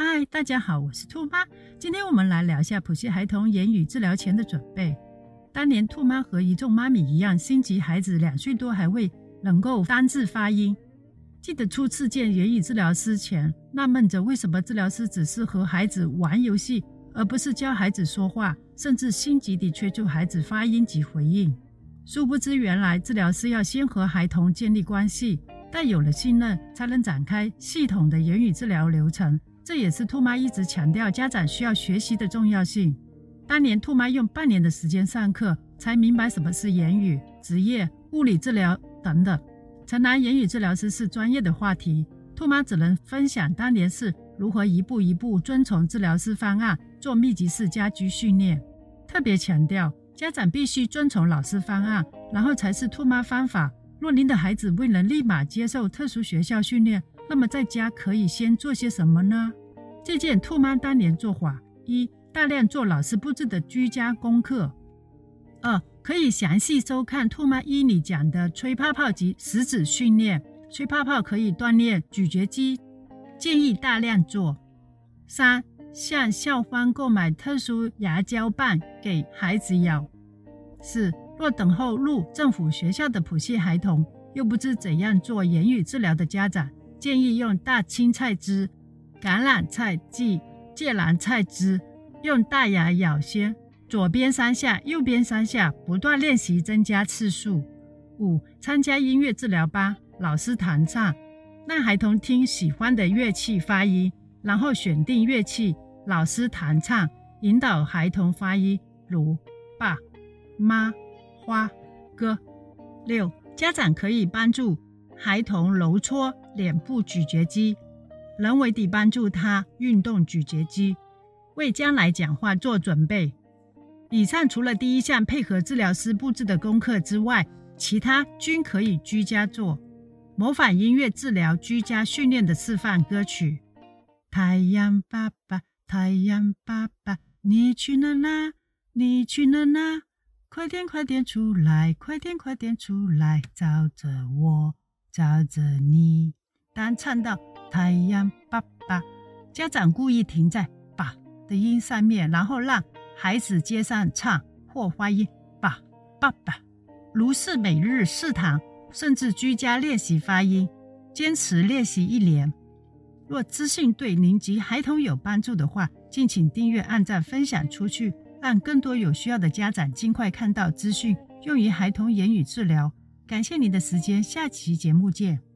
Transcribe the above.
嗨，大家好，我是兔妈。今天我们来聊一下普系孩童言语治疗前的准备。当年兔妈和一众妈咪一样，心急孩子两岁多还未能够单字发音。记得初次见言语治疗师前，纳闷着为什么治疗师只是和孩子玩游戏，而不是教孩子说话，甚至心急地催促孩子发音及回应。殊不知，原来治疗师要先和孩童建立关系，但有了信任，才能展开系统的言语治疗流程。这也是兔妈一直强调家长需要学习的重要性。当年兔妈用半年的时间上课，才明白什么是言语、职业、物理治疗等等。城南言语治疗师是专业的话题，兔妈只能分享当年是如何一步一步遵从治疗师方案做密集式家居训练。特别强调，家长必须遵从老师方案，然后才是兔妈方法。若您的孩子未能立马接受特殊学校训练，那么在家可以先做些什么呢？借鉴兔妈当年做法：一、大量做老师布置的居家功课；二、可以详细收看兔妈一里讲的吹泡泡及食指训练，吹泡泡可以锻炼咀嚼肌，建议大量做；三、向校方购买特殊牙胶棒给孩子咬；四、若等候入政府学校的普系孩童，又不知怎样做言语治疗的家长。建议用大青菜汁、橄榄菜剂、芥蓝菜汁，用大牙咬先，左边三下，右边三下，不断练习，增加次数。五、参加音乐治疗班，老师弹唱，让孩童听喜欢的乐器发音，然后选定乐器，老师弹唱，引导孩童发音，如爸、妈、花、哥。六、家长可以帮助。孩童揉搓脸部咀嚼肌，人为地帮助他运动咀嚼肌，为将来讲话做准备。以上除了第一项配合治疗师布置的功课之外，其他均可以居家做。模仿音乐治疗居家训练的示范歌曲：太阳爸爸，太阳爸爸，你去哪啦？你去哪啦？快点快点出来，快点快点出来，找着我。照着你，当唱到太阳爸爸，家长故意停在“爸”的音上面，然后让孩子接上唱或发音“爸爸爸”，如是每日试堂，甚至居家练习发音，坚持练习一年。若资讯对您及孩童有帮助的话，敬请订阅、按赞、分享出去，让更多有需要的家长尽快看到资讯，用于孩童言语治疗。感谢你的时间，下期节目见。